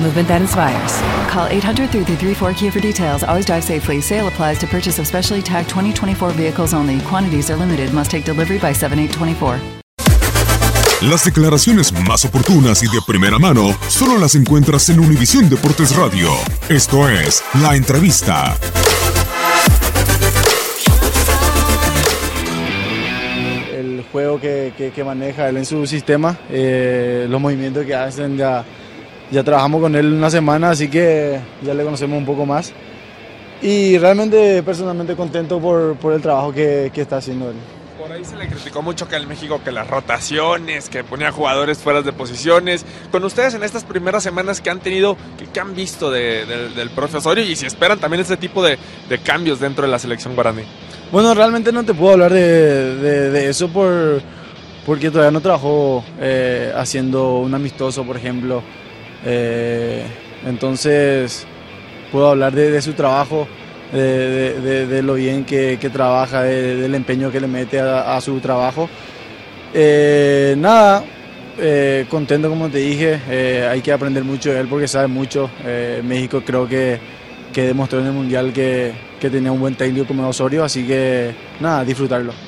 movement that inspires. Call 800 334 Kia for details. Always drive safely. Sale applies to purchase of specially tagged 2024 vehicles only. Quantities are limited. Must take delivery by 7824. Las declaraciones más oportunas y de primera mano solo las encuentras en Univisión Deportes Radio. Esto es La Entrevista. El juego que, que- que maneja él en su sistema, eh, los movimientos que hacen, ya, ya trabajamos con él una semana, así que ya le conocemos un poco más. Y realmente personalmente contento por, por el trabajo que, que está haciendo él. Por ahí se le criticó mucho que en México que las rotaciones, que ponía jugadores fuera de posiciones. Con ustedes en estas primeras semanas que han tenido, ¿qué, han visto de- del- del profesorio y si esperan también este tipo de, de cambios dentro de la selección guaraní? Bueno, realmente no te puedo hablar de, de- de eso por, porque todavía no trabajó eh, haciendo un amistoso, por ejemplo. Eh, entonces, puedo hablar de, su trabajo, de, lo bien que, trabaja, de- del empeño que le mete a, su trabajo. Eh, nada, eh, contento como te dije, hay que aprender mucho de él porque sabe mucho. México creo que, que demostró en el Mundial que, que tenía un buen técnico como Osorio, así que nada, disfrutarlo.